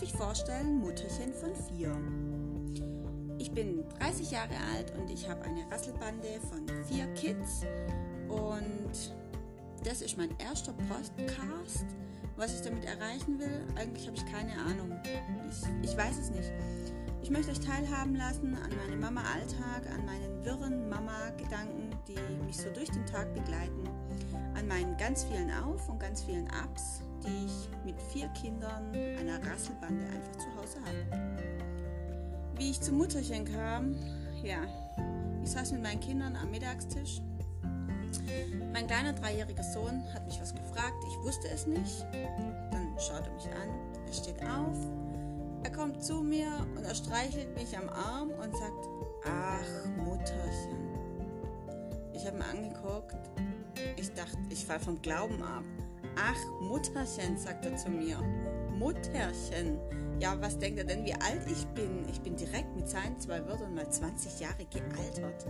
darf ich vorstellen Mutterchen von vier. Ich bin 30 Jahre alt und ich habe eine Rasselbande von vier Kids und das ist mein erster Podcast. Was ich damit erreichen will, eigentlich habe ich keine Ahnung. Ich, ich weiß es nicht. Ich möchte euch teilhaben lassen an meinem Mama-Alltag, an meinen wirren Mama-Gedanken, die mich so durch den Tag begleiten, an meinen ganz vielen Auf- und ganz vielen Ups, die ich mit vier Kindern einer Rasselbande einfach zu Hause habe. Wie ich zum Mutterchen kam, ja, ich saß mit meinen Kindern am Mittagstisch. Mein kleiner dreijähriger Sohn hat mich was gefragt, ich wusste es nicht. Dann schaut er mich an, er steht auf, er kommt zu mir und er streichelt mich am Arm und sagt, ach Mutterchen. Ich habe ihn angeguckt, ich dachte, ich fall vom Glauben ab. Ach Mutterchen, sagt er zu mir. Mutterchen. Ja, was denkt er denn, wie alt ich bin? Ich bin direkt mit seinen zwei Wörtern mal 20 Jahre gealtert.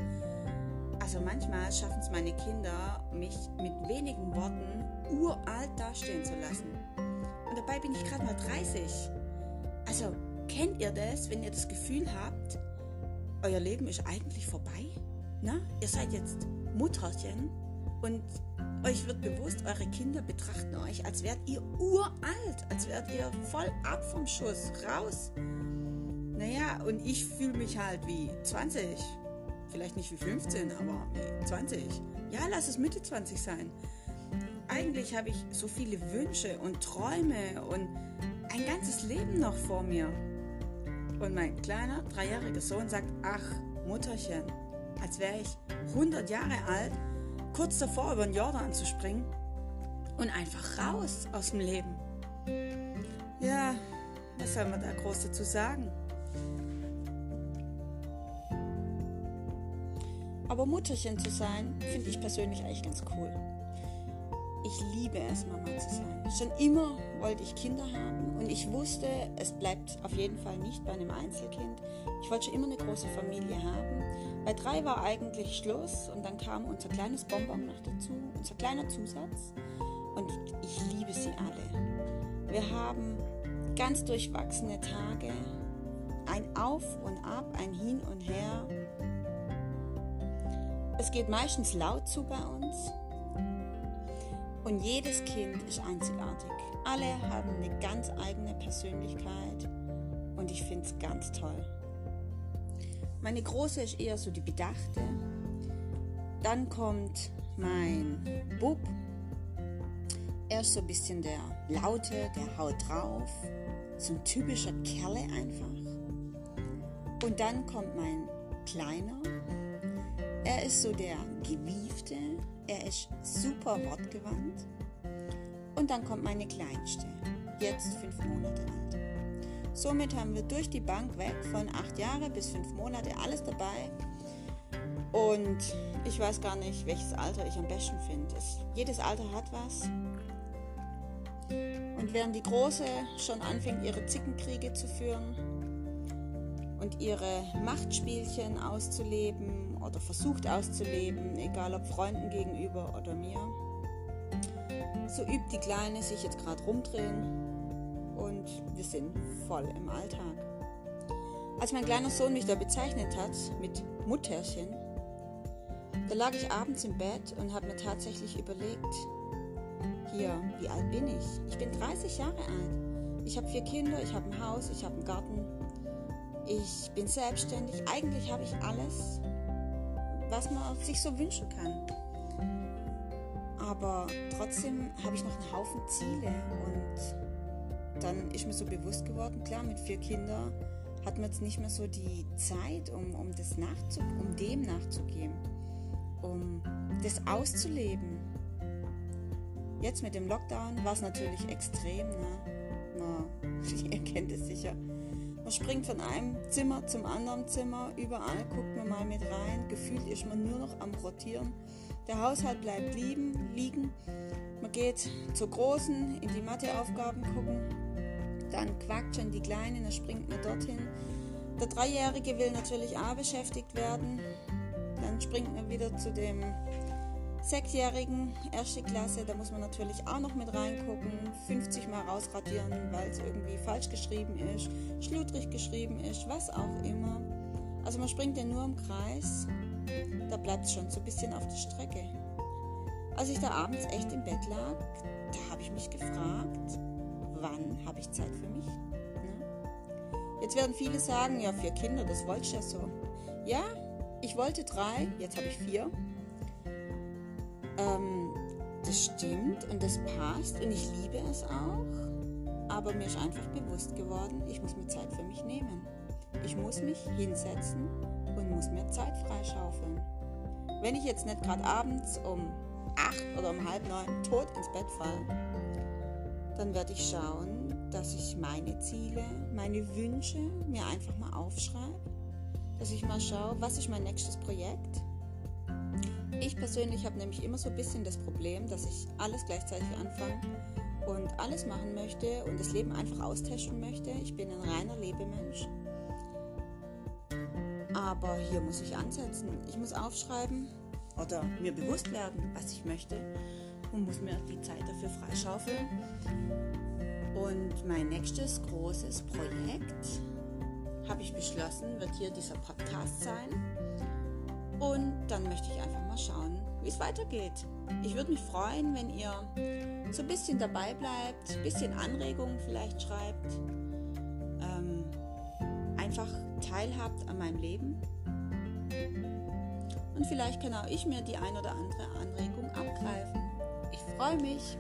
Also manchmal schaffen es meine Kinder, mich mit wenigen Worten uralt dastehen zu lassen. Und dabei bin ich gerade mal 30. Also, kennt ihr das, wenn ihr das Gefühl habt, euer Leben ist eigentlich vorbei? Na, ihr seid jetzt Mutterchen und euch wird bewusst, eure Kinder betrachten euch, als wärt ihr uralt, als wärt ihr voll ab vom Schuss, raus. Naja, und ich fühle mich halt wie 20. Vielleicht nicht wie 15, aber wie 20. Ja, lass es Mitte 20 sein. Eigentlich habe ich so viele Wünsche und Träume und ein ganzes Leben noch vor mir. Und mein kleiner, dreijähriger Sohn sagt, ach, Mutterchen, als wäre ich 100 Jahre alt, kurz davor über den Jordan zu springen und einfach raus aus dem Leben. Ja, was soll man da groß dazu sagen? Aber Mutterchen zu sein, finde ich persönlich eigentlich ganz cool. Ich liebe es, Mama zu sein. Schon immer wollte ich Kinder haben und ich wusste, es bleibt auf jeden Fall nicht bei einem Einzelkind. Ich wollte schon immer eine große Familie haben. Bei drei war eigentlich Schluss und dann kam unser kleines Bonbon noch dazu, unser kleiner Zusatz. Und ich liebe sie alle. Wir haben ganz durchwachsene Tage, ein Auf und Ab, ein Hin und Her. Es geht meistens laut zu bei uns und jedes Kind ist einzigartig. Alle haben eine ganz eigene Persönlichkeit und ich finde es ganz toll. Meine Große ist eher so die Bedachte. Dann kommt mein Bub. Er ist so ein bisschen der Laute, der haut drauf. So ein typischer Kerle einfach. Und dann kommt mein Kleiner. Er ist so der Gewiefte, er ist super wortgewandt. Und dann kommt meine Kleinste, jetzt fünf Monate alt. Somit haben wir durch die Bank weg von acht Jahre bis fünf Monate alles dabei. Und ich weiß gar nicht, welches Alter ich am besten finde. Jedes Alter hat was. Und während die Große schon anfängt, ihre Zickenkriege zu führen und ihre Machtspielchen auszuleben oder versucht auszuleben, egal ob Freunden gegenüber oder mir, so übt die Kleine sich jetzt gerade rumdrehen und wir sind voll im Alltag. Als mein kleiner Sohn mich da bezeichnet hat mit Mutterchen, da lag ich abends im Bett und habe mir tatsächlich überlegt, hier, wie alt bin ich? Ich bin 30 Jahre alt. Ich habe vier Kinder, ich habe ein Haus, ich habe einen Garten. Ich bin selbstständig. Eigentlich habe ich alles, was man sich so wünschen kann. Aber trotzdem habe ich noch einen Haufen Ziele und dann ist mir so bewusst geworden, klar, mit vier Kindern hat man jetzt nicht mehr so die Zeit, um, um, das nachzu, um dem nachzugehen, um das auszuleben. Jetzt mit dem Lockdown war es natürlich extrem. Ne? Man, ihr kennt es sicher. Man springt von einem Zimmer zum anderen Zimmer, überall guckt man mal mit rein. Gefühlt ist man nur noch am Rotieren. Der Haushalt bleibt liegen, liegen. Man geht zur Großen in die Matheaufgaben gucken. Dann quackt schon die Kleine, dann springt man dorthin. Der Dreijährige will natürlich auch beschäftigt werden. Dann springt man wieder zu dem Sechsjährigen, erste Klasse, da muss man natürlich auch noch mit reingucken, 50 Mal rausradieren, weil es irgendwie falsch geschrieben ist, schludrig geschrieben ist, was auch immer. Also man springt ja nur im Kreis, da bleibt es schon so ein bisschen auf der Strecke. Als ich da abends echt im Bett lag, da habe ich mich gefragt, wann habe ich Zeit für mich? Ne? Jetzt werden viele sagen, ja, vier Kinder, das wollte ich ja so. Ja, ich wollte drei, jetzt habe ich vier. Ähm, das stimmt und das passt und ich liebe es auch. Aber mir ist einfach bewusst geworden, ich muss mir Zeit für mich nehmen. Ich muss mich hinsetzen und muss mir Zeit freischaufeln. Wenn ich jetzt nicht gerade abends um acht oder um halb neun tot ins Bett falle, dann werde ich schauen, dass ich meine Ziele, meine Wünsche mir einfach mal aufschreibe, dass ich mal schaue, was ist mein nächstes Projekt, ich persönlich habe nämlich immer so ein bisschen das Problem, dass ich alles gleichzeitig anfange und alles machen möchte und das Leben einfach austesten möchte. Ich bin ein reiner Lebemensch. Aber hier muss ich ansetzen. Ich muss aufschreiben oder mir bewusst werden, was ich möchte und muss mir die Zeit dafür freischaufeln. Und mein nächstes großes Projekt, habe ich beschlossen, wird hier dieser Podcast sein. Und dann möchte ich einfach mal schauen, wie es weitergeht. Ich würde mich freuen, wenn ihr so ein bisschen dabei bleibt, ein bisschen Anregungen vielleicht schreibt, ähm, einfach teilhabt an meinem Leben. Und vielleicht kann auch ich mir die ein oder andere Anregung abgreifen. Ich freue mich.